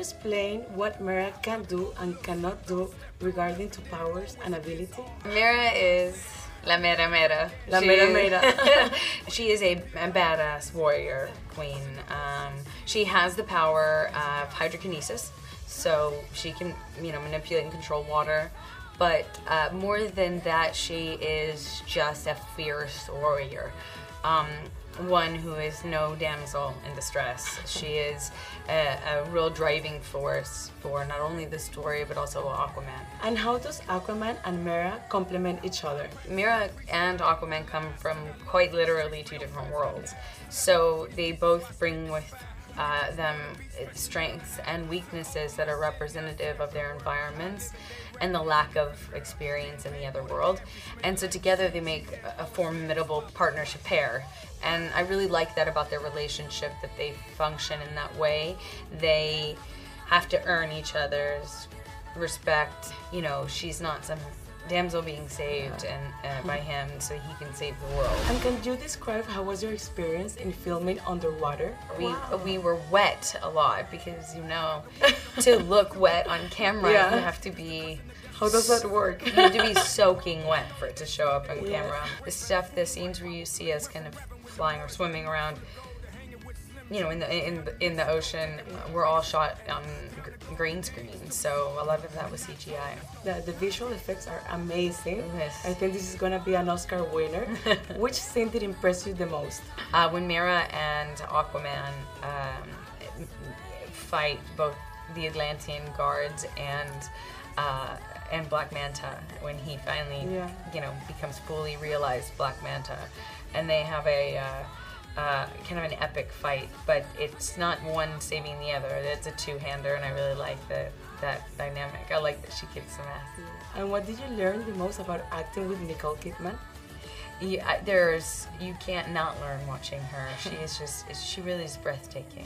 explain what Mera can do and cannot do regarding to powers and ability? Mera is La Mera Mera. La She Mera is- Mera. she is a, a badass warrior queen. Um, she has the power of hydrokinesis, so she can, you know, manipulate and control water. But uh, more than that, she is just a fierce warrior. Um, one who is no damsel in distress. She is a, a real driving force for not only the story but also Aquaman. And how does Aquaman and Mera complement each other? Mera and Aquaman come from quite literally two different worlds. So they both bring with uh, them strengths and weaknesses that are representative of their environments and the lack of experience in the other world. And so together they make a a formidable partnership pair. And I really like that about their relationship that they function in that way. They have to earn each other's respect. You know, she's not some damsel being saved and uh, by him so he can save the world. And can you describe how was your experience in filming underwater? We we were wet a lot because you know to look wet on camera Yeah. you have to be How does that work? you have to be soaking wet for it to show up on Yeah. camera. The stuff, the scenes where you see us kind of flying or swimming around, you know, in the in in the ocean, we're all shot on green screen. So a lot of that was CGI. The, the visual effects are amazing. Yes. I think this is gonna be an Oscar winner. Which scene did impress you the most? Uh, when Mera and Aquaman um, fight both the Atlantean guards and uh, and Black Manta, when he finally Yeah. you know becomes fully realized Black Manta, and they have a uh, uh, kind of an epic fight, but it's not one saving the other. It's a two-hander, and I really like the, that dynamic. I like that she kicks some ass. And what did you learn the most about acting with Nicole Kidman? Yeah, there's you can't not learn watching her. She is just she really is breathtaking.